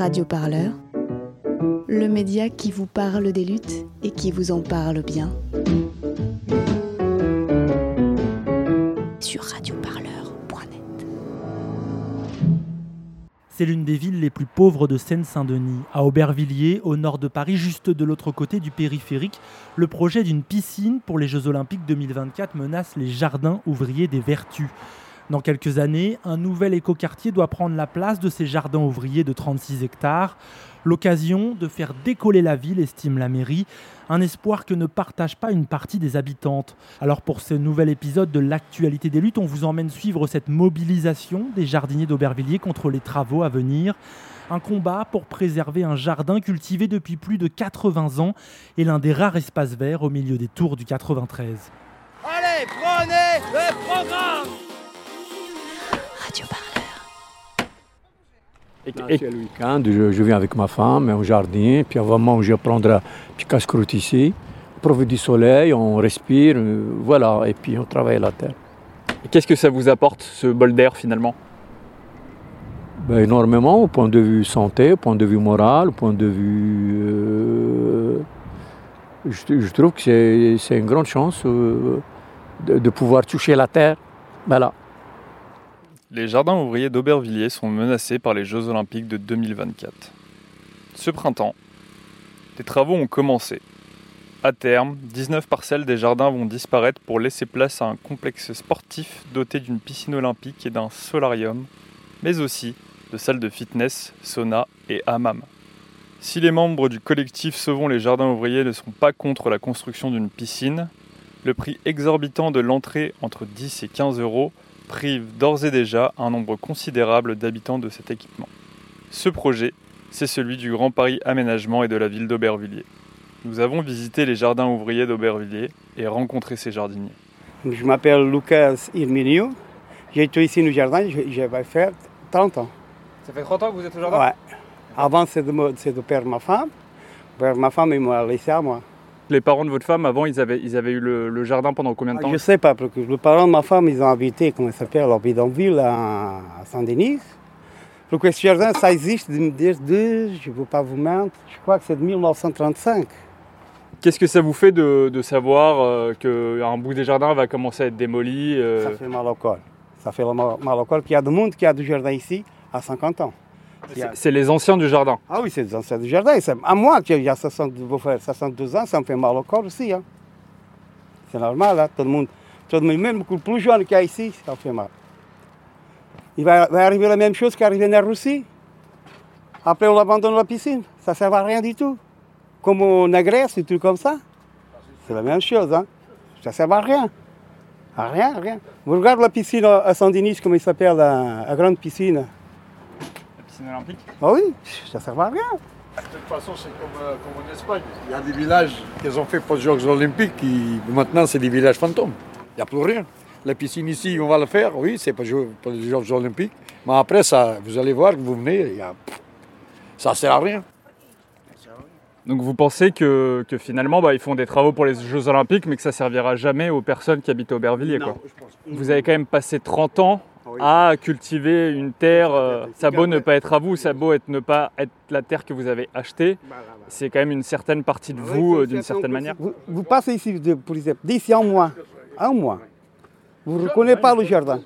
Radio Parleur, le média qui vous parle des luttes et qui vous en parle bien. Sur radioparleur.net. C'est l'une des villes les plus pauvres de Seine-Saint-Denis. À Aubervilliers, au nord de Paris, juste de l'autre côté du périphérique, le projet d'une piscine pour les Jeux Olympiques 2024 menace les jardins ouvriers des Vertus. Dans quelques années, un nouvel écoquartier doit prendre la place de ces jardins ouvriers de 36 hectares. L'occasion de faire décoller la ville, estime la mairie, un espoir que ne partage pas une partie des habitantes. Alors pour ce nouvel épisode de l'actualité des luttes, on vous emmène suivre cette mobilisation des jardiniers d'Aubervilliers contre les travaux à venir. Un combat pour préserver un jardin cultivé depuis plus de 80 ans et l'un des rares espaces verts au milieu des tours du 93. Allez, prenez le programme Radio Parleur. Et, le week-end, je, je, viens avec ma femme au jardin, puis avant manger, prendre un petit casse-croûte ici, profiter du soleil, on respire, euh, voilà, et puis on travaille la terre. Qu'est-ce que ça vous apporte, ce bol d'air finalement? Ben, Énormément, au point de vue santé, au point de vue moral, au point de vue... Euh, je, je, trouve que c'est une grande chance euh, de, de pouvoir toucher la terre. Voilà. Les jardins ouvriers d'Aubervilliers sont menacés par les Jeux Olympiques de 2024. Ce printemps, des travaux ont commencé. À terme, 19 parcelles des jardins vont disparaître pour laisser place à un complexe sportif doté d'une piscine olympique et d'un solarium, mais aussi de salles de fitness, sauna et hammam. Si les membres du collectif Sauvons les jardins ouvriers ne sont pas contre la construction d'une piscine, le prix exorbitant de l'entrée entre 10 et 15 euros prive d'ores et déjà un nombre considérable d'habitants de cet équipement. Ce projet, c'est celui du Grand Paris Aménagement et de la ville d'Aubervilliers. Nous avons visité les jardins ouvriers d'Aubervilliers et rencontré ces jardiniers. Je m'appelle Lucas Irminio. J'ai été ici au jardin, je vais faire 30 ans. Ça fait 30 ans que vous êtes au jardin? Ouais. Avant, c'est de, de perdre ma femme. Père ma femme, il m'a laissé à moi. Les parents de votre femme, avant, ils avaient, ils avaient eu le, le jardin pendant combien de temps Je ne sais pas, parce que les parents de ma femme, ils ont habité, comment ça s'appelle, leur bidonville à Saint-Denis. Donc ce jardin, ça existe desde, je ne veux pas vous mentir, je crois que c'est de 1935. Qu'est-ce que ça vous fait de, de savoir euh, qu'un bout des jardins va commencer à être démoli euh... Ça fait mal au cœur. Ça fait mal au cœur qu'il y a du monde qui a du jardin ici à 50 ans. C'est les anciens du jardin. Ah oui, c'est les anciens du jardin. À moi, qui a 60, 62 ans, ça me fait mal au corps aussi. Hein. C'est normal, hein. tout, le monde, tout le monde, même le plus jeune qu'il y a ici, ça me fait mal. Il va, va arriver la même chose qu'arriver en Russie. Après, on abandonne la piscine. Ça ne sert à rien du tout. Comme en Grèce, des trucs comme ça. C'est la même chose. Hein. Ça ne sert à rien. À rien, à rien. Vous regardez la piscine à Saint-Denis, comment il s'appelle, la grande piscine? Olympique Ah oui, ça ne sert à rien. De toute façon, c'est comme, euh, comme, en Espagne. Il y a des villages qu'ils ont fait pour les Jeux Olympiques, qui maintenant c'est des villages fantômes. Il n'y a plus rien. La piscine ici, on va le faire, oui, c'est pour, pour les Jeux Olympiques. Mais après, ça, vous allez voir que vous venez, y a, ça ne sert à rien. Donc vous pensez que, que finalement, bah, ils font des travaux pour les Jeux Olympiques, mais que ça servira jamais aux personnes qui habitent à Aubervilliers non, quoi. Vous avez quand même passé 30 ans à cultiver une terre, euh, ça a beau ne pas être à vous, ça a beau être, ne pas être la terre que vous avez achetée, c'est quand même une certaine partie de vous, euh, d'une certaine manière. Vous, vous, passez ici, de, pour exemple, d'ici un mois, un mois, vous ne reconnaissez pas le jardin.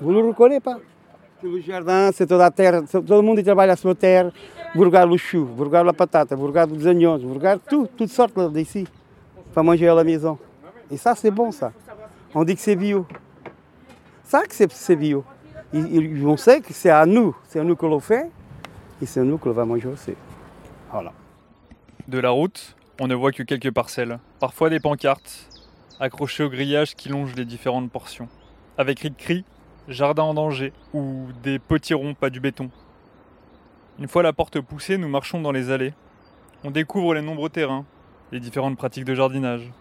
Vous ne le reconnaissez pas. Le jardin, c'est toute la terre, tout le monde travaille sur la terre. Vous regardez le chou, vous regardez la patate, vous regardez les oignons, vous regardez tout, toutes sortes d'ici, pour manger à la maison. Et ça, c'est bon, ça. On dit que c'est bio ça que c'est bio. Ils, on sait que c'est à nous, c'est à nous que l'on fait, et c'est à nous que l'on va manger aussi. Voilà. De la route, on ne voit que quelques parcelles, parfois des pancartes, accrochées au grillage qui longe les différentes portions, avec écrit jardin en danger ou des potirons, pas du béton. Une fois la porte poussée, nous marchons dans les allées. On découvre les nombreux terrains, les différentes pratiques de jardinage.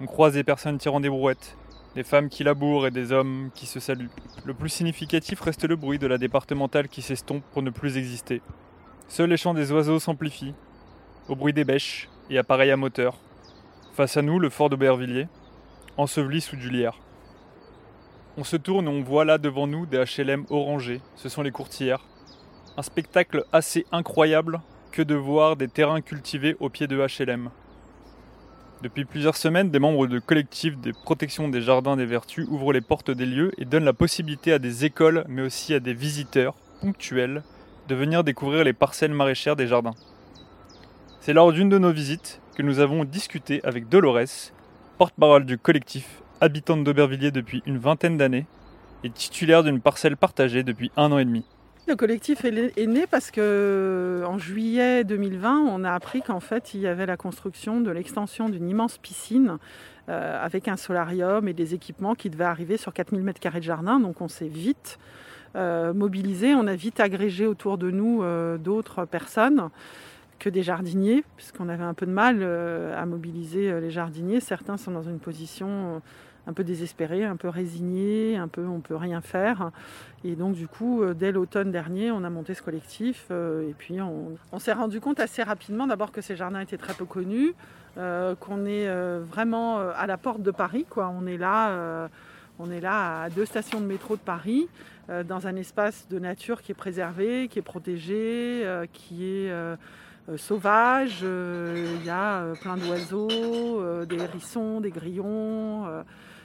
On croise des personnes tirant des brouettes, des femmes qui labourent et des hommes qui se saluent. Le plus significatif reste le bruit de la départementale qui s'estompe pour ne plus exister. Seul les chants des oiseaux s'amplifient, au bruit des bêches et appareils à moteur. Face à nous, le fort d'Aubervilliers, enseveli sous du lierre. On se tourne et on voit là devant nous des HLM orangés, ce sont les courtières. Un spectacle assez incroyable que de voir des terrains cultivés au pied de HLM. Depuis plusieurs semaines, des membres de collectifs des protections des jardins des vertus ouvrent les portes des lieux et donnent la possibilité à des écoles, mais aussi à des visiteurs ponctuels, de venir découvrir les parcelles maraîchères des jardins. C'est lors d'une de nos visites que nous avons discuté avec Dolores, porte-parole du collectif, habitante d'Aubervilliers depuis une vingtaine d'années et titulaire d'une parcelle partagée depuis un an et demi. Le collectif est né parce que en juillet 2020, on a appris qu'en fait, il y avait la construction de l'extension d'une immense piscine euh, avec un solarium et des équipements qui devaient arriver sur 4000 m2 de jardin. Donc on s'est vite euh, mobilisé, on a vite agrégé autour de nous euh, d'autres personnes que des jardiniers, puisqu'on avait un peu de mal à mobiliser les jardiniers. Certains sont dans une position un peu désespéré, un peu résigné, un peu on peut rien faire. Et donc du coup, euh, dès l'automne dernier, on a monté ce collectif euh, et puis on, s'est rendu compte assez rapidement d'abord que ces jardins étaient très peu connus, euh, qu'on est vraiment à la porte de Paris, quoi. On est là. on est là à deux stations de métro de Paris, dans un espace de nature qui est préservé, qui est protégé, qui est sauvage. Il y a plein d'oiseaux, des hérissons, des grillons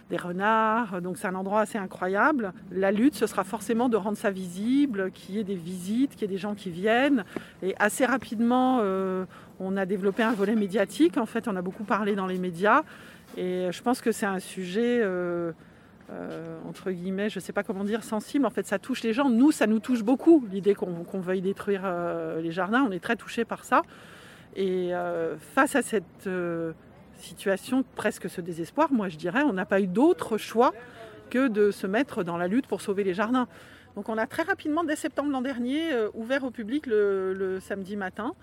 des renards. Donc c'est un endroit assez incroyable. La lutte, ce sera forcément de rendre ça visible, qu'il y ait des visites, qu'il y ait des gens qui viennent. Et assez rapidement, euh, on a développé un volet médiatique. En fait, on a beaucoup parlé dans les médias. Et je pense que c'est un sujet... Euh, euh, entre guillemets, je ne sais pas comment dire, sensible. En fait, ça touche les gens. Nous, ça nous touche beaucoup, l'idée qu'on veuille détruire les jardins. On est très touchés par ça. Et face à cette situation presque ce désespoir, moi je dirais, on n'a pas eu d'autre choix que de se mettre dans la lutte pour sauver les jardins. Donc on a très rapidement, dès septembre l'an dernier, euh, ouvert au public le, samedi matin.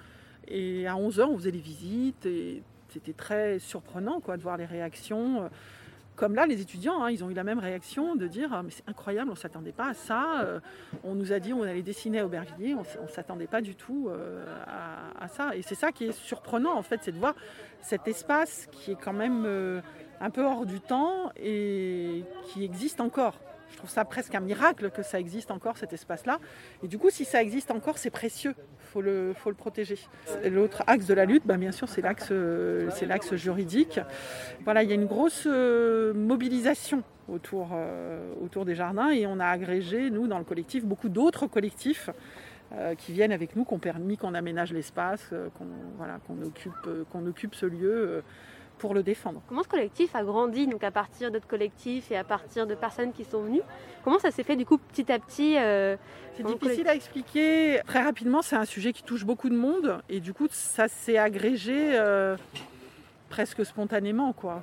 Et à 11h, on faisait les visites. Et c'était très surprenant quoi, de voir les réactions. Comme là, les étudiants, hein, ils ont eu la même réaction de dire ah, mais c'est incroyable, on ne s'attendait pas à ça. Euh, on nous a dit on allait dessiner à Aubervilliers, on ne s'attendait pas du tout euh, à, ça. Et c'est ça qui est surprenant en fait, c'est de voir cet espace qui est quand même euh, un peu hors du temps et qui existe encore. Je trouve ça presque un miracle que ça existe encore, cet espace-là. Et du coup, si ça existe encore, c'est précieux. Faut le, faut le protéger. L'autre axe de la lutte, bah, bien sûr, c'est l'axe, c'est l'axe juridique. Voilà, il y a une grosse euh, mobilisation autour, euh, autour des jardins et on a agrégé, nous, dans le collectif, beaucoup d'autres collectifs euh, qui viennent avec nous, qui ont permis qu'on aménage l'espace, qu'on, voilà, qu'on, occupe, qu'on occupe ce lieu pour le défendre. Comment ce collectif a grandi donc à partir d'autres collectifs et à partir de personnes qui sont venues Comment ça s'est fait du coup petit à petit euh, C'est difficile à expliquer. Très rapidement, c'est un sujet qui touche beaucoup de monde et du coup ça s'est agrégé euh, presque spontanément. Quoi.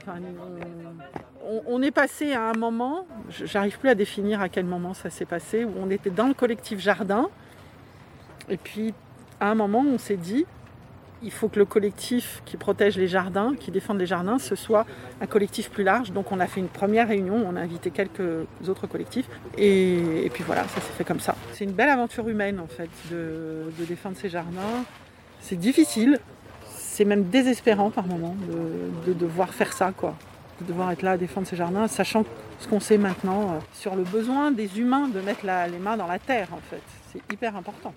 on, est passé à un moment, j'arrive plus à définir à quel moment ça s'est passé, où on était dans le collectif jardin et puis à un moment on s'est dit il faut que le collectif qui protège les jardins, qui défend les jardins, ce soit un collectif plus large. Donc on a fait une première réunion, on a invité quelques autres collectifs. Et, puis voilà, ça s'est fait comme ça. C'est une belle aventure humaine en fait de, défendre ces jardins. C'est difficile, c'est même désespérant par moments de, devoir faire ça, quoi. De devoir être là à défendre ces jardins, sachant ce qu'on sait maintenant euh, sur le besoin des humains de mettre les mains dans la terre en fait. C'est hyper important.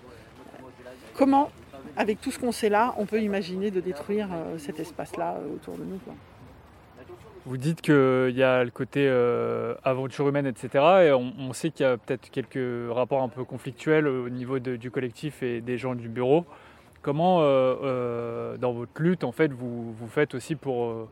Comment avec tout ce qu'on sait là, on peut imaginer de détruire euh, cet espace-là euh, autour de nous. Vous dites qu'il y a le côté euh, aventure humaine, etc. Et on, sait qu'il y a peut-être quelques rapports un peu conflictuels au niveau du collectif et des gens du bureau. Comment, dans votre lutte, en fait, vous, vous faites aussi pour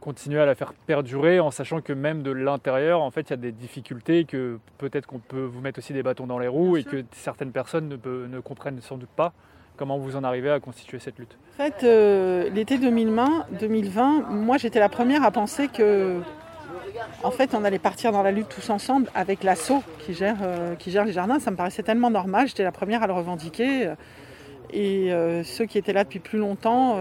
continuer à la faire perdurer en sachant que même de l'intérieur, en fait, il y a des difficultés, que peut-être qu'on peut vous mettre aussi des bâtons dans les roues et que certaines personnes ne, ne comprennent sans doute pas. Comment vous en arrivez à constituer cette lutte En fait, euh, l'été 2020, 2020, moi j'étais la première à penser que en fait, on allait partir dans la lutte tous ensemble avec l'assaut qui gère, euh, les jardins. Ça me paraissait tellement normal, j'étais la première à le revendiquer. Et euh, ceux qui étaient là depuis plus longtemps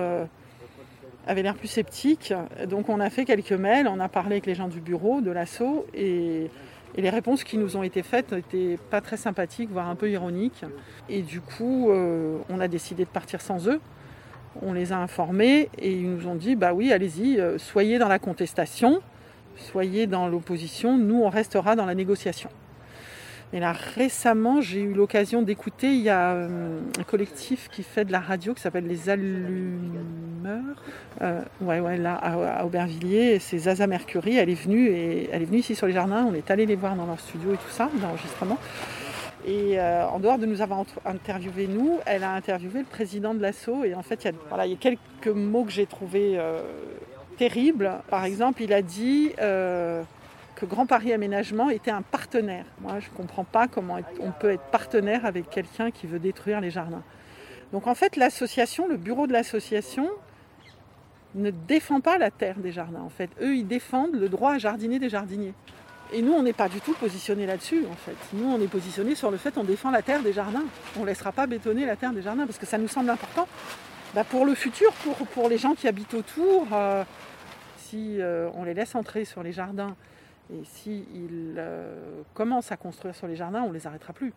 avaient l'air plus sceptiques. Donc on a fait quelques mails, on a parlé avec les gens du bureau de l'assaut. Et et les réponses qui nous ont été faites n'étaient pas très sympathiques, voire un peu ironiques. Et du coup, euh, on a décidé de partir sans eux. On les a informés et ils nous ont dit bah oui, allez-y, euh, soyez dans la contestation, soyez dans l'opposition, nous on restera dans la négociation. Et là, récemment, j'ai eu l'occasion d'écouter, il y a euh, un collectif qui fait de la radio qui s'appelle Les Allumeurs. Euh, ouais, ouais, là, à, Aubervilliers. C'est Zaza Mercury. Elle est venue et elle est venue ici sur les jardins. On est allé les voir dans leur studio et tout ça, d'enregistrement. Et euh, en dehors de nous avoir interviewé nous, elle a interviewé le président de l'assaut. Et en fait, il y a, voilà, il y a quelques mots que j'ai trouvés terribles. Par exemple, il a dit que Grand Paris Aménagement était un partenaire. Moi, je ne comprends pas comment on peut être partenaire avec quelqu'un qui veut détruire les jardins. Donc en fait, l'association, le bureau de l'association, ne défend pas la terre des jardins. En fait, eux, ils défendent le droit à jardiner des jardiniers. Et nous, on n'est pas du tout positionné là-dessus, en fait. Nous, on est positionné sur le fait qu'on défend la terre des jardins. On ne laissera pas bétonner la terre des jardins parce que ça nous semble important. Bah, pour le futur, pour, pour les gens qui habitent autour, euh, si euh, on les laisse entrer sur les jardins et s'ils euh, commencent à construire sur les jardins, on ne les arrêtera plus.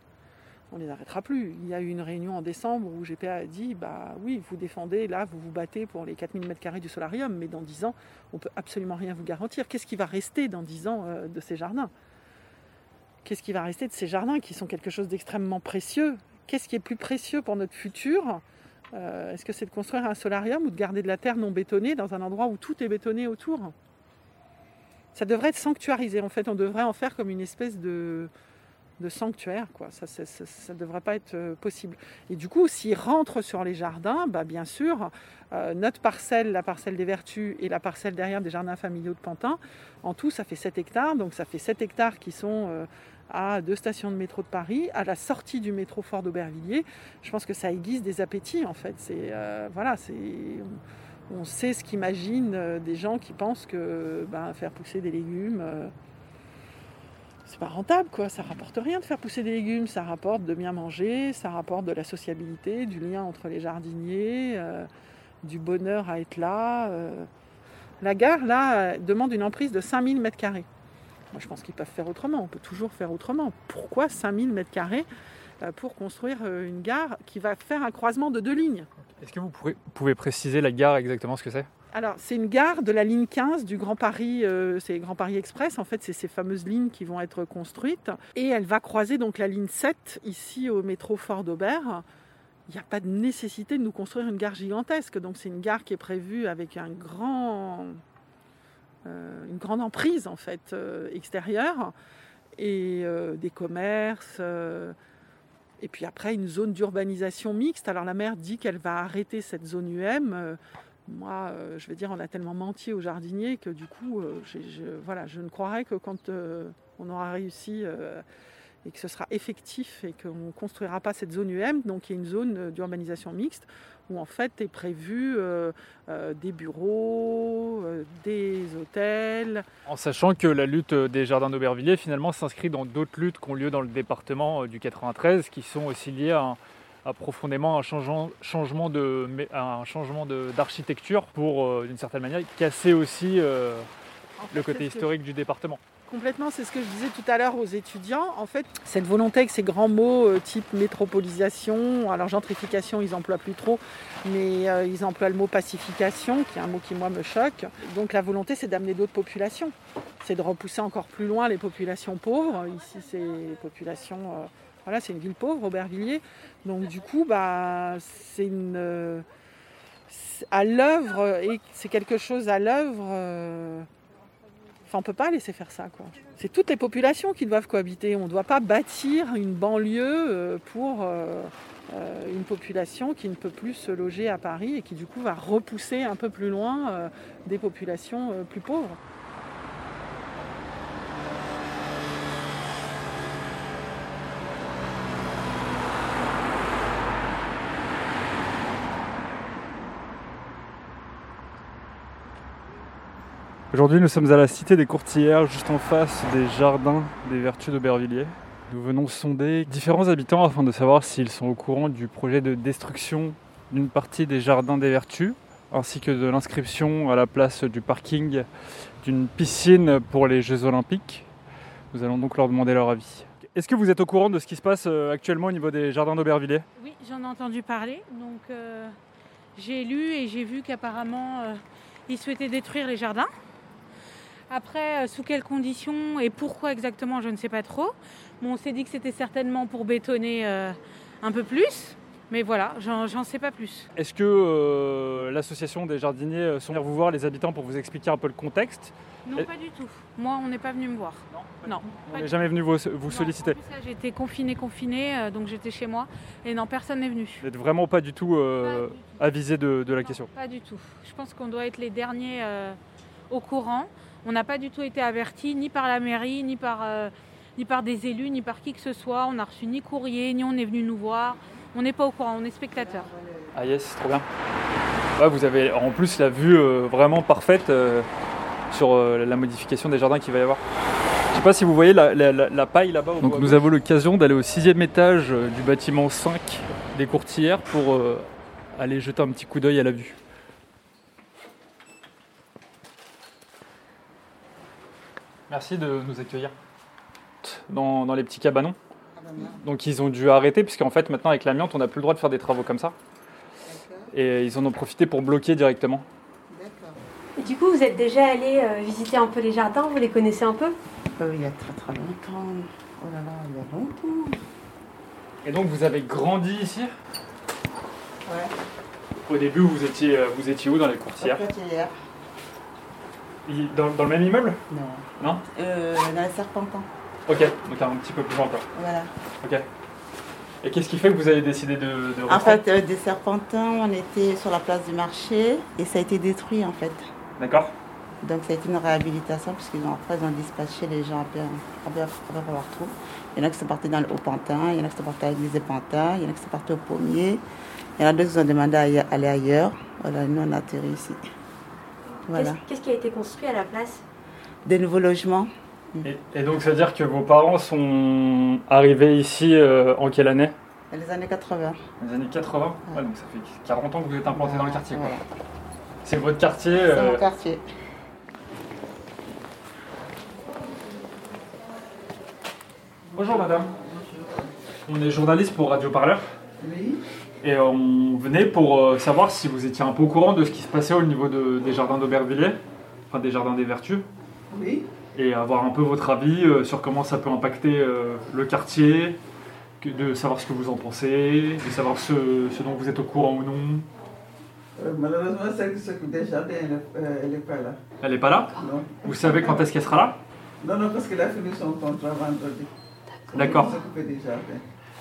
On les arrêtera plus. Il y a eu une réunion en décembre où GPA a dit bah oui, vous défendez, là, vous vous battez pour les 4000 m2 du solarium, mais dans 10 ans, on ne peut absolument rien vous garantir. Qu'est-ce qui va rester dans 10 ans euh, de ces jardins? Qu'est-ce qui va rester de ces jardins qui sont quelque chose d'extrêmement précieux? Qu'est-ce qui est plus précieux pour notre futur? Euh, Est-ce que c'est de construire un solarium ou de garder de la terre non bétonnée dans un endroit où tout est bétonné autour? Ça devrait être sanctuarisé. En fait, on devrait en faire comme une espèce de, sanctuaire. Quoi. Ça ne devrait pas être euh, possible. Et du coup, s'ils rentrent sur les jardins, bah, bien sûr, euh, notre parcelle, la parcelle des Vertus et la parcelle derrière des jardins familiaux de Pantin, en tout, ça fait 7 hectares. Donc ça fait 7 hectares qui sont euh, à deux stations de métro de Paris, à la sortie du métro Fort d'Aubervilliers. Je pense que ça aiguise des appétits, en fait. C'est, voilà, c'est on sait ce qu'imaginent euh, des gens qui pensent que ben, faire pousser des légumes, euh, c'est pas rentable, quoi. Ça rapporte rien de faire pousser des légumes. Ça rapporte de bien manger, ça rapporte de la sociabilité, du lien entre les jardiniers, euh, du bonheur à être là. La gare, là, demande une emprise de 5000 m2. Moi, je pense qu'ils peuvent faire autrement. On peut toujours faire autrement. Pourquoi 5000 m2 pour construire une gare qui va faire un croisement de deux lignes? Est-ce que vous pouvez, préciser la gare exactement ce que c'est? Alors, c'est une gare de la ligne 15 du Grand Paris, euh, c'est Grand Paris Express. En fait, c'est ces fameuses lignes qui vont être construites. Et elle va croiser donc la ligne 7 ici au métro Fort d'Aubert. Il n'y a pas de nécessité de nous construire une gare gigantesque. Donc, c'est une gare qui est prévue avec un grand, euh, une grande emprise en fait euh, extérieure et des commerces et puis après, une zone d'urbanisation mixte. Alors la maire dit qu'elle va arrêter cette zone UM. Moi, euh, je vais dire, on a tellement menti aux jardiniers que du coup, euh, je, je ne croirais que quand on aura réussi et que ce sera effectif et qu'on ne construira pas cette zone UM, donc il y a une zone d'urbanisation mixte, où en fait est prévu euh, euh, des bureaux, euh, des hôtels. En sachant que la lutte des jardins d'Aubervilliers finalement s'inscrit dans d'autres luttes qui ont lieu dans le département du 93, qui sont aussi liées à, profondément un changement, changement de, un changement d'architecture pour, d'une certaine manière, casser aussi le côté historique du département. Complètement, c'est ce que je disais tout à l'heure aux étudiants. En fait, cette volonté avec ces grands mots euh, type métropolisation, alors gentrification, ils emploient plus trop, mais euh, ils emploient le mot pacification, qui est un mot qui moi me choque. Donc la volonté, c'est d'amener d'autres populations. C'est de repousser encore plus loin les populations pauvres. Ici, c'est. Euh, voilà, c'est une ville pauvre, Aubervilliers. Donc du coup, bah, c'est une à l'œuvre et c'est quelque chose à l'œuvre on ne peut pas laisser faire ça. C'est toutes les populations qui doivent cohabiter. On ne doit pas bâtir une banlieue euh, pour euh, euh, une population qui ne peut plus se loger à Paris et qui du coup va repousser un peu plus loin des populations plus pauvres. Aujourd'hui, nous sommes à la Cité des Courtières, juste en face des jardins des Vertus d'Aubervilliers. Nous venons sonder différents habitants afin de savoir s'ils sont au courant du projet de destruction d'une partie des jardins des Vertus, ainsi que de l'inscription à la place du parking d'une piscine pour les Jeux Olympiques. Nous allons donc leur demander leur avis. Est-ce que vous êtes au courant de ce qui se passe euh, actuellement au niveau des jardins d'Aubervilliers? Oui, j'en ai entendu parler. Donc euh, j'ai lu et j'ai vu qu'apparemment euh, ils souhaitaient détruire les jardins. Après, euh, sous quelles conditions et pourquoi exactement, je ne sais pas trop. Bon, on s'est dit que c'était certainement pour bétonner euh, un peu plus. Mais voilà, j'en sais pas plus. Est-ce que euh, l'association des jardiniers sont venus vous voir, les habitants, pour vous expliquer un peu le contexte? Non, pas du tout. Moi, on n'est pas venu me voir. Non. On n'est jamais venu vous, vous solliciter J'étais confinée, confinée, euh, donc j'étais chez moi. Et non, personne n'est venu. Vous n'êtes vraiment pas du tout, euh, avisé de, de la Non, question Pas du tout. Je pense qu'on doit être les derniers au courant. On n'a pas du tout été avertis, ni par la mairie, ni par, euh, ni par des élus, ni par qui que ce soit. On n'a reçu ni courrier, ni on est venu nous voir. On n'est pas au courant, on est spectateurs. Ah yes, trop bien. Ouais, vous avez en plus la vue euh, vraiment parfaite euh, sur euh, la modification des jardins qu'il va y avoir. Je sais pas si vous voyez la, la- la- la paille là-bas. Donc nous avons l'occasion d'aller au sixième étage du bâtiment 5 des courtières pour euh, aller jeter un petit coup d'œil à la vue. Merci de nous accueillir dans, dans les petits cabanons. Donc ils ont dû arrêter puisqu'en fait maintenant avec l'amiante on n'a plus le droit de faire des travaux comme ça. Et ils en ont profité pour bloquer directement. Et du coup, vous êtes déjà allé euh, visiter un peu les jardins, vous les connaissez un peu? Euh, il y a très très longtemps. Oh là là, il y a longtemps. Et donc vous avez grandi ici? Ouais. Au début vous étiez, euh, vous étiez où dans les courtières? Hier. Il- dans, dans le même immeuble Non. Non Euh, dans les Serpentins. Ok, donc un petit peu plus loin quoi. Voilà. Ok. Et qu'est-ce qui fait que vous avez décidé de, de En fait, euh, des Serpentins, on était sur la place du marché et ça a été détruit en fait. D'accord Donc ça a été une réhabilitation puisqu'ils ont, après, ils ont dispatché les gens un peu partout. Il y en a qui sont partis dans le Haut-Pantin, il y en a qui sont partis à l'église des Pantins, il y en a qui sont partis au Pommier. Il y en a d'autres qui ont demandé à y aller ailleurs. Voilà, nous on a atterri ici. Voilà. Qu'est-ce- qui a été construit à la place Des nouveaux logements. et, et donc ça veut dire que vos parents sont arrivés ici euh, en quelle année les années 80. Les années 80 Ouais, donc ça fait 40 ans que vous êtes implanté dans le quartier. C'est votre quartier C'est euh, mon quartier. Bonjour madame. On est journaliste pour Radio Parleur. Oui. Et on venait pour euh, savoir si vous étiez un peu au courant de ce qui se passait au niveau de- des jardins d'Aubervilliers, enfin des jardins des Vertus, Oui. et avoir un peu votre avis euh, sur comment ça peut impacter euh, le quartier, de savoir ce que vous en pensez, de savoir ce, ce dont vous êtes au courant ou non. Euh, malheureusement, celle qui s'occupe des jardins, elle n'est pas là. Elle n'est pas là Non. Vous savez quand est-ce qu'elle sera là Non, non, parce qu'elle a fini son contrat vendredi. D'accord. Elle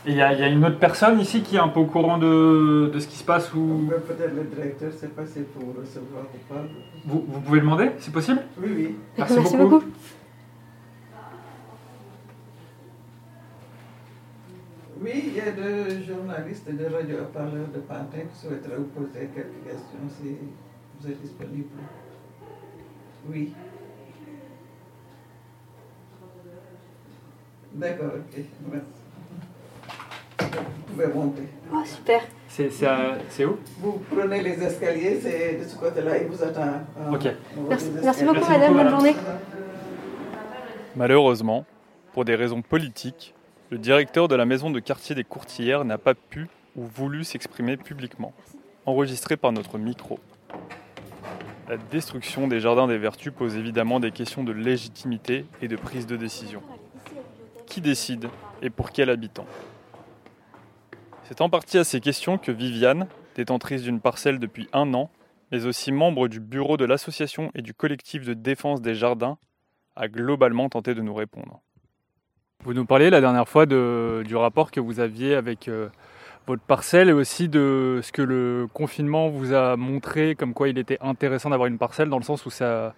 Et il y, a- il y a une autre personne ici qui est un peu au courant de, de ce qui se passe ou Peut-être le directeur, sais pas si c'est pour recevoir ou pas. vous, vous pouvez demander, c'est possible? Oui, oui. Merci, Merci beaucoup. beaucoup. Oui, il y a deux journalistes de radio parleurs de Pantin qui souhaiteraient vous poser quelques questions si vous êtes disponible. Oui. D'accord, ok. Merci. Vous pouvez monter. Oh, super. C'est c'est à- c'est où? Vous prenez les escaliers, c'est de ce côté-là, il vous attend. euh, Ok. Merci, beaucoup, madame. Bonne journée. Malheureusement, pour des raisons politiques, le directeur de la maison de quartier des Courtillères n'a pas pu ou voulu s'exprimer publiquement, enregistré par notre micro. La destruction des jardins des Vertus pose évidemment des questions de légitimité et de prise de décision. Qui décide et pour quel habitant? C'est en partie à ces questions que Viviane, détentrice d'une parcelle depuis un an, mais aussi membre du bureau de l'association et du collectif de défense des jardins, a globalement tenté de nous répondre. Vous nous parliez la dernière fois de- du rapport que vous aviez avec euh, votre parcelle et aussi de ce que le confinement vous a montré, comme quoi il était intéressant d'avoir une parcelle dans le sens où ça,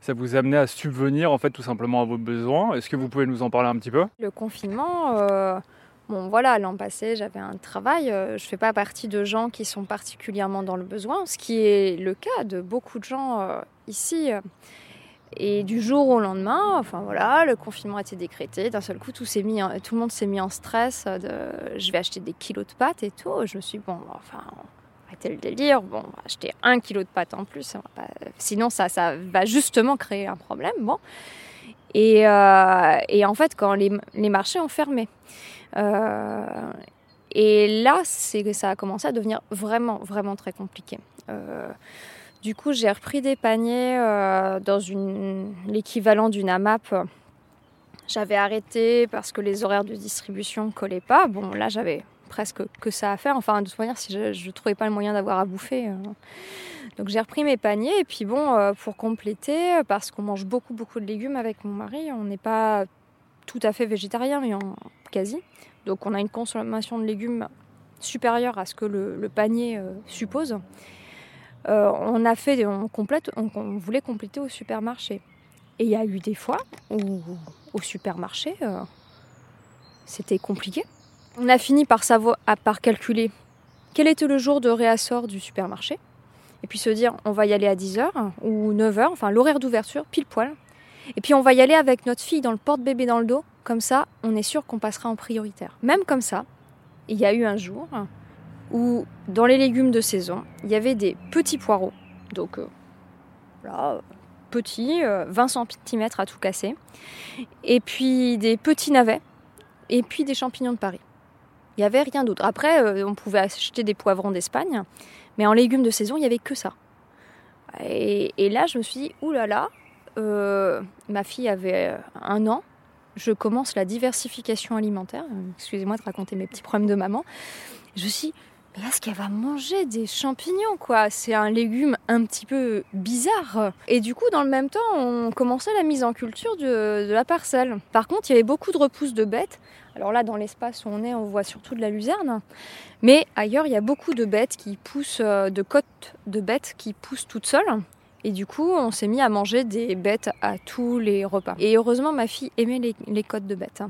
ça vous amenait à subvenir en fait tout simplement à vos besoins. Est-ce que vous pouvez nous en parler un petit peu? Le confinement, euh, bon voilà, l'an passé j'avais un travail, euh, je ne fais pas partie de gens qui sont particulièrement dans le besoin, ce qui est le cas de beaucoup de gens euh, ici. Et du jour au lendemain, enfin voilà, le confinement a été décrété. D'un seul coup, tout, s'est mis tout le monde s'est mis en stress. De, je vais acheter des kilos de pâtes et tout. Je me suis dit, bon, enfin, arrêtez le délire. Bon, on va acheter un kilo de pâtes en plus. sinon, ça, ça va justement créer un problème. Bon. Et, euh, et en fait, quand les, marchés ont fermé, euh, et là, c'est que ça a commencé à devenir vraiment, vraiment très compliqué. Euh, Du coup, j'ai repris des paniers dans l'équivalent d'une AMAP. J'avais arrêté parce que les horaires de distribution ne collaient pas. Bon, là, j'avais presque que ça à faire. Enfin, de toute manière, si je ne trouvais pas le moyen d'avoir à bouffer. euh. Donc, j'ai repris mes paniers. Et puis, bon, euh, pour compléter, parce qu'on mange beaucoup, beaucoup de légumes avec mon mari, on n'est pas tout à fait végétarien, mais en quasi. Donc, on a une consommation de légumes supérieure à ce que le, panier euh, suppose. Euh, on a fait, on complète, on, voulait compléter au supermarché. Et il y a eu des fois où au supermarché, euh, c'était compliqué. On a fini par savoir, calculer quel était le jour de réassort du supermarché. Et puis se dire, on va y aller à 10h ou 9h, enfin l'horaire d'ouverture, pile poil. Et puis on va y aller avec notre fille dans le porte-bébé dans le dos. Comme ça, on est sûr qu'on passera en prioritaire. Même comme ça, il y a eu un jour où dans les légumes de saison, il y avait des petits poireaux. Donc euh, voilà, petits, euh, 20 cm à tout casser. Et puis des petits navets. Et puis des champignons de Paris. Il n'y avait rien d'autre. Après, euh, on pouvait acheter des poivrons d'Espagne. Mais en légumes de saison, il n'y avait que ça. Et, là, je me suis dit, oulala, là là, euh, ma fille avait euh, un an. Je commence la diversification alimentaire. Excusez-moi de raconter mes petits problèmes de maman. Je me suis dit, mais est-ce qu'elle va manger des champignons, quoi? C'est un légume un petit peu bizarre. Et du coup, dans le même temps, on commençait la mise en culture de, de la parcelle. Par contre, il y avait beaucoup de repousses de bêtes. Alors là, dans l'espace où on est, on voit surtout de la luzerne. Mais ailleurs, il y a beaucoup de bêtes qui poussent, euh, de côtes de bêtes qui poussent toutes seules. Et du coup, on s'est mis à manger des bêtes à tous les repas. Et heureusement, ma fille aimait les, les côtes de bêtes.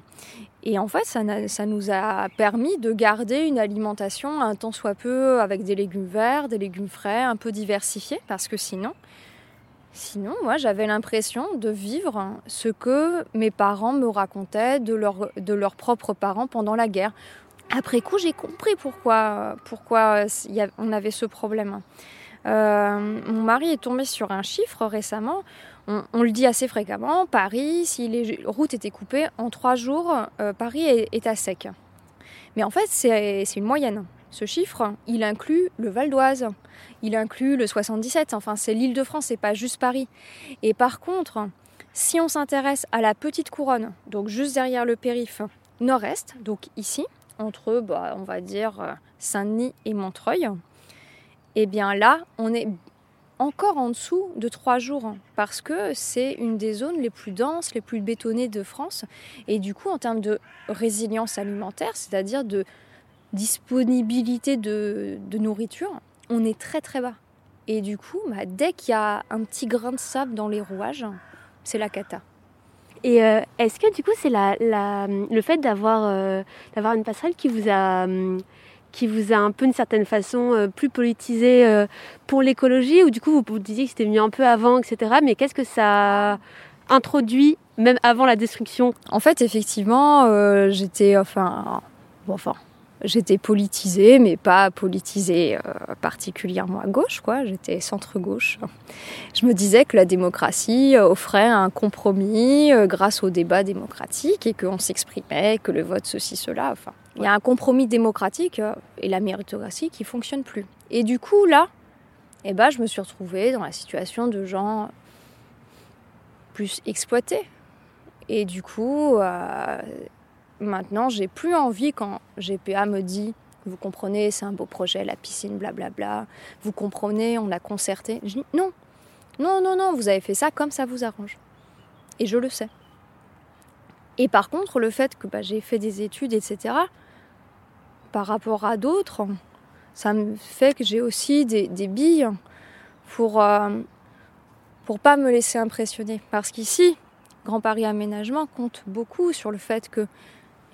Et en fait, ça, ça nous a permis de garder une alimentation un tant soit peu avec des légumes verts, des légumes frais, un peu diversifiés, parce que sinon, sinon, moi, j'avais l'impression de vivre ce que mes parents me racontaient de, de leurs propres parents pendant la guerre. Après coup, j'ai compris pourquoi, pourquoi on avait ce problème. Euh, mon mari est tombé sur un chiffre récemment. On, le dit assez fréquemment. Paris, si les routes étaient coupées en trois jours, euh, Paris est, est à sec. Mais en fait, c'est une moyenne. Ce chiffre, il inclut le Val d'Oise, il inclut le 77. Enfin, c'est l'Île-de-France, c'est pas juste Paris. Et par contre, si on s'intéresse à la petite couronne, donc juste derrière le périph' nord-est, donc ici, entre, bah, on va dire, Saint-Denis et Montreuil, eh bien là, on est encore en dessous de trois jours parce que c'est une des zones les plus denses, les plus bétonnées de France. Et du coup, en termes de résilience alimentaire, c'est-à-dire de disponibilité de, de nourriture, on est très très bas. Et du coup, bah, dès qu'il y a un petit grain de sable dans les rouages, c'est la cata. Et euh, est-ce que du coup c'est la, la- le fait d'avoir euh, d'avoir une passerelle qui vous a hum, qui vous a un peu d'une certaine façon euh, plus politisé euh, pour l'écologie? Ou du coup vous vous disiez que c'était venu un peu avant etc mais qu'est-ce que ça a introduit même avant la destruction? En fait, effectivement, euh, j'étais enfin, bon, enfin, j'étais politisée, mais pas politisée euh, particulièrement à gauche, quoi. J'étais centre-gauche. Je me disais que la démocratie euh, offrait un compromis euh, grâce au débat démocratique et qu'on s'exprimait, que le vote ceci, cela. Enfin, il y a un compromis démocratique et la méritocratie qui fonctionne plus. Et du coup, là, eh ben, je me suis retrouvée dans la situation de gens plus exploités. Et du coup, maintenant, j'ai plus envie quand GPA me dit, vous comprenez, c'est un beau projet, la piscine, blablabla. Vous comprenez, on a concerté. Je dis non, non, non, non, vous avez fait ça comme ça vous arrange. Et je le sais. Et par contre, le fait que bah, j'ai fait des études, etc., par rapport à d'autres, ça me fait que j'ai aussi des, billes pour, euh, pour pas me laisser impressionner. Parce qu'ici, Grand Paris Aménagement compte beaucoup sur le fait que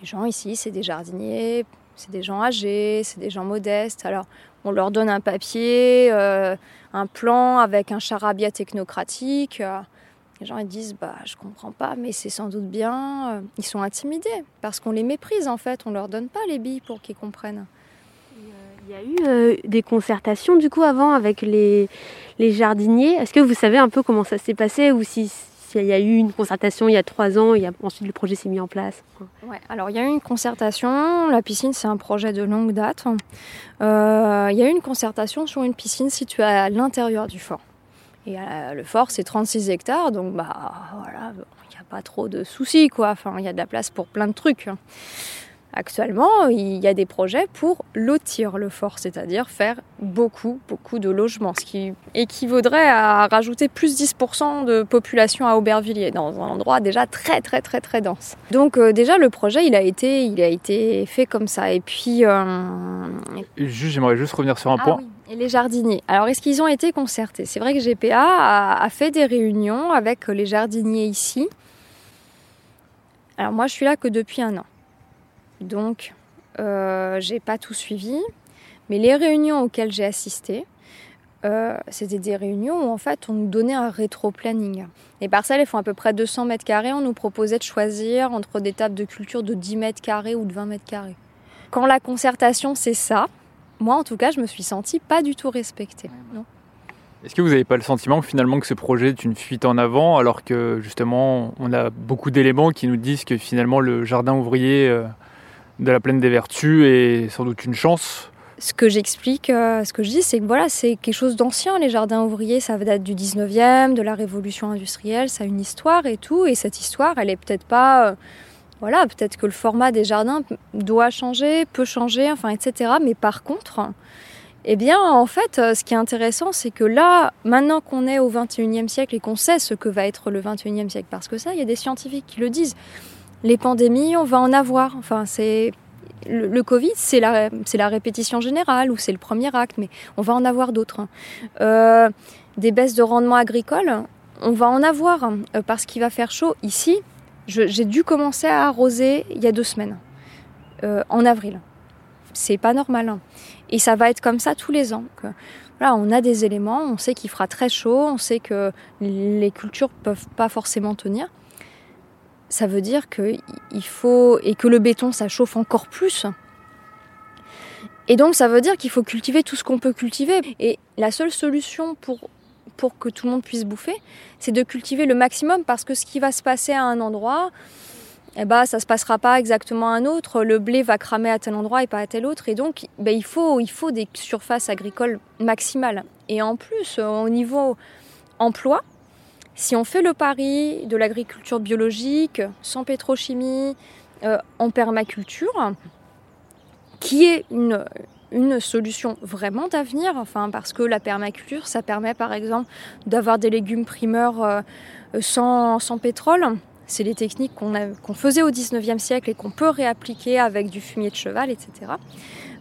les gens ici, c'est des jardiniers, c'est des gens âgés, c'est des gens modestes. Alors, on leur donne un papier, euh, un plan avec un charabia technocratique. euh, les gens ils disent bah je comprends pas, mais c'est sans doute bien. Euh, Ils sont intimidés parce qu'on les méprise en fait. On leur donne pas les billes pour qu'ils comprennent. Il y a eu des concertations du coup avant avec les, les jardiniers. Est-ce que vous savez un peu comment ça s'est passé ou si s'il y a eu une concertation il y a trois ans et ensuite le projet s'est mis en place Ouais, alors il y a eu une concertation. La piscine, c'est un projet de longue date. Euh, il y a eu une concertation sur une piscine située à l'intérieur du fort. Et le fort, c'est 36 hectares, donc bah voilà, il n'y a pas trop de soucis, quoi. Enfin, il y a de la place pour plein de trucs. Actuellement, il y a des projets pour lotir le fort, c'est-à-dire faire beaucoup, beaucoup de logements, ce qui équivaudrait à rajouter plus 10% de population à Aubervilliers, dans un endroit déjà très, très, très, très dense. Donc euh, déjà, le projet, il a été, il a été fait comme ça. Et puis... Euh, j'aimerais juste revenir sur un ah point. Oui. Et les jardiniers. Alors, est-ce qu'ils ont été concertés? C'est vrai que GPA a, a fait des réunions avec les jardiniers ici. Alors moi, je suis là que depuis un an. Donc, euh, j'ai pas tout suivi. Mais les réunions auxquelles j'ai assisté, euh, c'était des réunions où en fait on nous donnait un rétro-planning. Les parcelles elles font à peu près 200 mètres carrés, on nous proposait de choisir entre des tables de culture de 10 mètres carrés ou de 20 mètres carrés. Quand la concertation c'est ça, moi en tout cas je me suis sentie pas du tout respectée. Est-ce que vous n'avez pas le sentiment finalement que ce projet est une fuite en avant alors que justement on a beaucoup d'éléments qui nous disent que finalement le jardin ouvrier euh, de la plaine des Vertus est sans doute une chance. Ce que j'explique, euh, ce que je dis, c'est que voilà, c'est quelque chose d'ancien. Les jardins ouvriers, ça date du 19e, de la révolution industrielle, ça a une histoire et tout. Et cette histoire, elle est peut-être pas. Euh, voilà, peut-être que le format des jardins doit changer, peut changer, enfin, etc. Mais par contre, eh bien, en fait, euh, ce qui est intéressant, c'est que là, maintenant qu'on est au 21e siècle et qu'on sait ce que va être le 21e siècle, parce que ça, il y a des scientifiques qui le disent, les pandémies, on va en avoir. Enfin, c'est le, Covid, c'est la, c'est la répétition générale ou c'est le premier acte, mais on va en avoir d'autres. Euh, des baisses de rendement agricole, on va en avoir euh, parce qu'il va faire chaud. Ici, j'ai dû commencer à arroser il y a deux semaines, euh, en avril. C'est pas normal. Et ça va être comme ça tous les ans. On a des éléments, on sait qu'il fera très chaud, on sait que les cultures peuvent pas forcément tenir ça veut dire qu'il faut. et que le béton, ça chauffe encore plus. Et donc, ça veut dire qu'il faut cultiver tout ce qu'on peut cultiver. Et la seule solution pour, pour que tout le monde puisse bouffer, c'est de cultiver le maximum parce que ce qui va se passer à un endroit, eh ben, ça ne se passera pas exactement à un autre. Le blé va cramer à tel endroit et pas à tel autre. Et donc, ben, il, faut, il faut des surfaces agricoles maximales. Et en plus, au niveau emploi, si on fait le pari de l'agriculture biologique, sans pétrochimie, euh, en permaculture, qui est une, solution vraiment d'avenir, enfin, parce que la permaculture, ça permet par exemple d'avoir des légumes primeurs euh, sans, sans, pétrole. C'est les techniques qu'on faisait au 19e siècle et qu'on peut réappliquer avec du fumier de cheval, etc.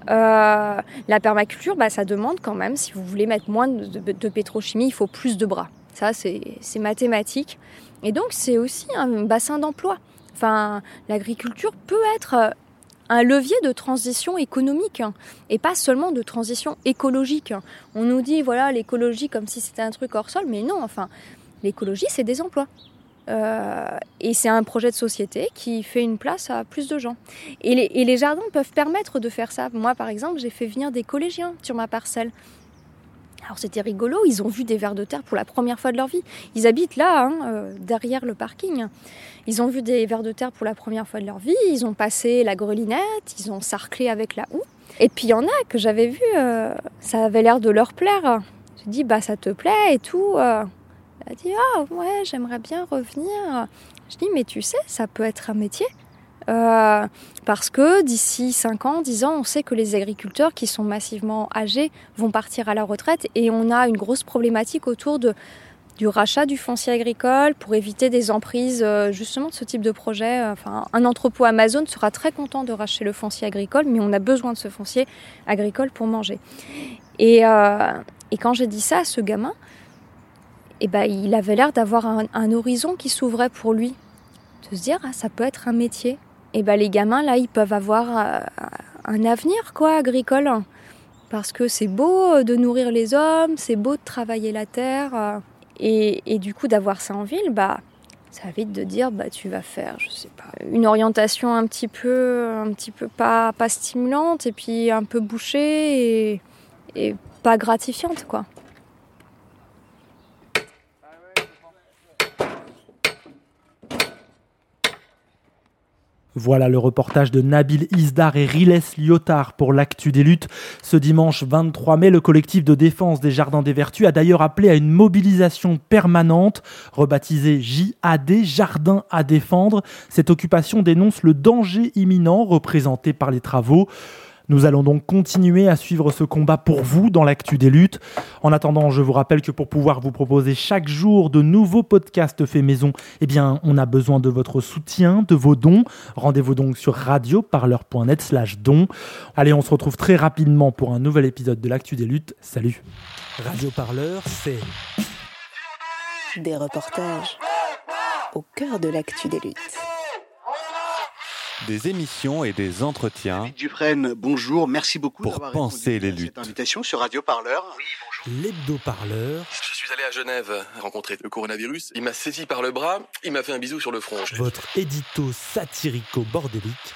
Euh, la permaculture, bah, ça demande quand même, si vous voulez mettre moins de pétrochimie, il faut plus de bras. Ça, c'est mathématique. Et donc, c'est aussi un bassin d'emploi. Enfin, l'agriculture peut être euh, un levier de transition économique hein, et pas seulement de transition écologique. On nous dit voilà l'écologie comme si c'était un truc hors sol, mais non. Enfin, l'écologie c'est des emplois. Euh, et c'est un projet de société qui fait une place à plus de gens. Et les jardins peuvent permettre de faire ça. Moi, par exemple, j'ai fait venir des collégiens sur ma parcelle. Alors c'était rigolo, ils ont vu des vers de terre pour la première fois de leur vie. Ils habitent là, hein, euh, derrière le parking. Ils ont vu des vers de terre pour la première fois de leur vie, ils ont passé la grelinette, ils ont sarclé avec la houe. Et puis il y en a que j'avais vu, euh, ça avait l'air de leur plaire. J'ai dit, bah ça te plaît et tout. Euh. Elle a dit, ah ouais, j'aimerais bien revenir. Je dis, mais tu sais, ça peut être un métier. Euh, parce que d'ici 5 ans, 10 ans, on sait que les agriculteurs qui sont massivement âgés vont partir à la retraite et on a une grosse problématique autour du rachat du foncier agricole pour éviter des emprises euh, justement de ce type de projet. Enfin, un entrepôt Amazon sera très content de racheter le foncier agricole, mais on a besoin de ce foncier agricole pour manger. Et, euh, quand j'ai dit ça à ce gamin, eh ben, il avait l'air d'avoir un, un, horizon qui s'ouvrait pour lui. De se dire, ah, ça peut être un métier et ben les gamins là ils peuvent avoir euh, un avenir quoi agricole parce que c'est beau de nourrir les hommes, c'est beau de travailler la terre euh, et, et du coup d'avoir ça en ville bah ça vite de dire bah tu vas faire je sais pas une orientation un petit peu un petit peu pas pas stimulante et puis un peu bouchée et, et pas gratifiante quoi. Voilà le reportage de Nabil Isdar et Riles Lyotard pour l'actu des luttes. Ce dimanche 23 mai, le collectif de défense des Jardins des Vertus a d'ailleurs appelé à une mobilisation permanente, rebaptisée JAD, Jardin à défendre. Cette occupation dénonce le danger imminent représenté par les travaux. Nous allons donc continuer à suivre ce combat pour vous dans l'actu des luttes. En attendant, je vous rappelle que pour pouvoir vous proposer chaque jour de nouveaux podcasts faits maison, eh bien, on a besoin de votre soutien, de vos dons. Rendez-vous donc sur radioparleur.net slash dons. Allez, on se retrouve très rapidement pour un nouvel épisode de l'actu des luttes. Salut Radio Parleur, c'est des reportages au cœur de l'actu des luttes des émissions et des entretiens. David Dufresne, bonjour, merci beaucoup pour penser les luttes. Cette invitation sur Radio Parleur. Oui, bonjour. L'hebdo-parleur. Je suis allé à Genève rencontrer le coronavirus. Il m'a saisi par le bras, il m'a fait un bisou sur le front. Votre édito satirico-bordélique